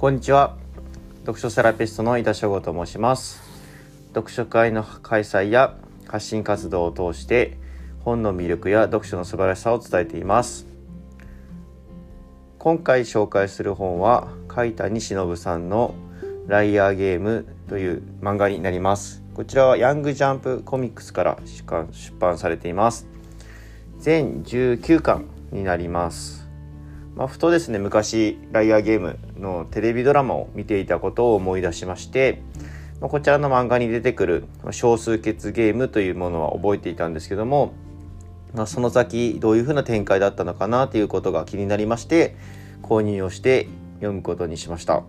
こんにちは。読書セラピストの井田翔吾と申します。読書会の開催や発信活動を通して本の魅力や読書の素晴らしさを伝えています。今回紹介する本は海谷忍さんのライアーゲームという漫画になります。こちらはヤングジャンプコミックスから出版されています。全19巻になります。まあ、ふとですね昔ライアーゲームのテレビドラマを見ていたことを思い出しまして、まあ、こちらの漫画に出てくる少数決ゲームというものは覚えていたんですけども、まあ、その先どういうふうな展開だったのかなということが気になりまして購入をして読むことにしました。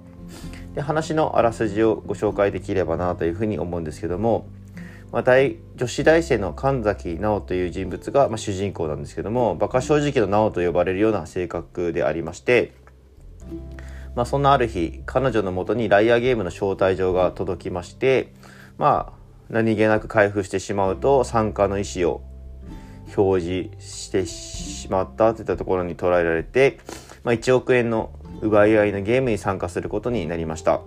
で話のあらすじをご紹介できればなというふうに思うんですけどもまあ、大女子大生の神崎直という人物が、まあ、主人公なんですけども馬鹿正直の直と呼ばれるような性格でありまして、まあ、そんなある日彼女のもとにライアーゲームの招待状が届きましてまあ何気なく開封してしまうと参加の意思を表示してしまったといったところに捉えられて、まあ、1億円の奪い合いのゲームに参加することになりました。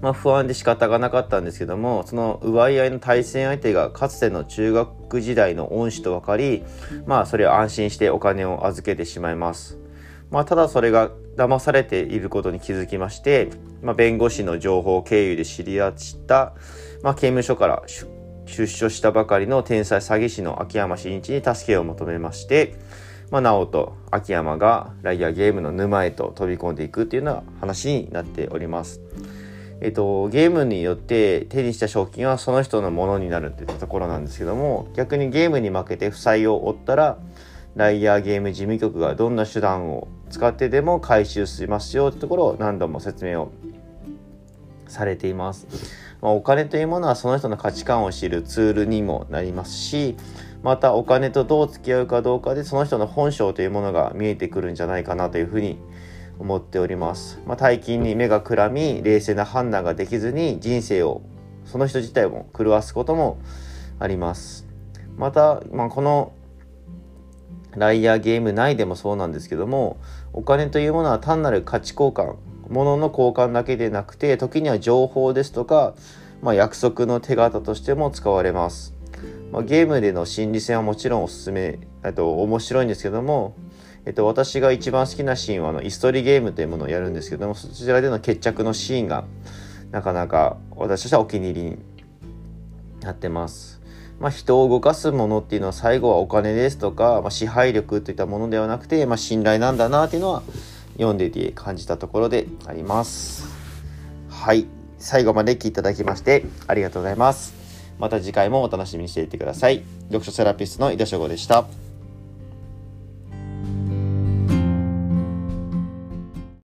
まあ、不安で仕方がなかったんですけどもその奪い合いの対戦相手がかつての中学時代の恩師と分かりまあそれを安心してお金を預けてしまいます。まあ、ただそれが騙されていることに気づきまして、まあ、弁護士の情報経由で知り合った、まあ、刑務所から出所したばかりの天才詐欺師の秋山真一に助けを求めまして、まあ、直と秋山がライアーゲームの沼へと飛び込んでいくっていうような話になっております。えっと、ゲームによって手にした賞金はその人のものになるっていったところなんですけども逆にゲームに負けて負債を負ったらライアーゲーム事務局がどんな手段を使ってでも回収しますよってところを何度も説明をされています。まあ、お金というものはその人の価値観を知るツールにもなりますしまたお金とどう付き合うかどうかでその人の本性というものが見えてくるんじゃないかなというふうに思っております。まあ、大金に目がくらみ冷静な判断ができずに人生をその人自体も狂わすこともあります。また、まあ、このライアーゲーム内でもそうなんですけどもお金というものは単なる価値交換物の交換だけでなくて時には情報ですとか、まあ、約束の手形としても使われます。まあ、ゲームでの心理戦はもちろんおすすめと面白いんですけどもえっと、私が一番好きなシーンはあのイストリゲームというものをやるんですけどもそちらでの決着のシーンがなかなか私としてはお気に入りになってます。まあ、人を動かすものっていうのは最後はお金ですとか、まあ、支配力といったものではなくて、まあ、信頼なんだなっていうのは読んでいて感じたところであります。はい。最後まで聞いていただきましてありがとうございます。また次回もお楽しみにしていてください。読書セラピストの井田翔吾でした。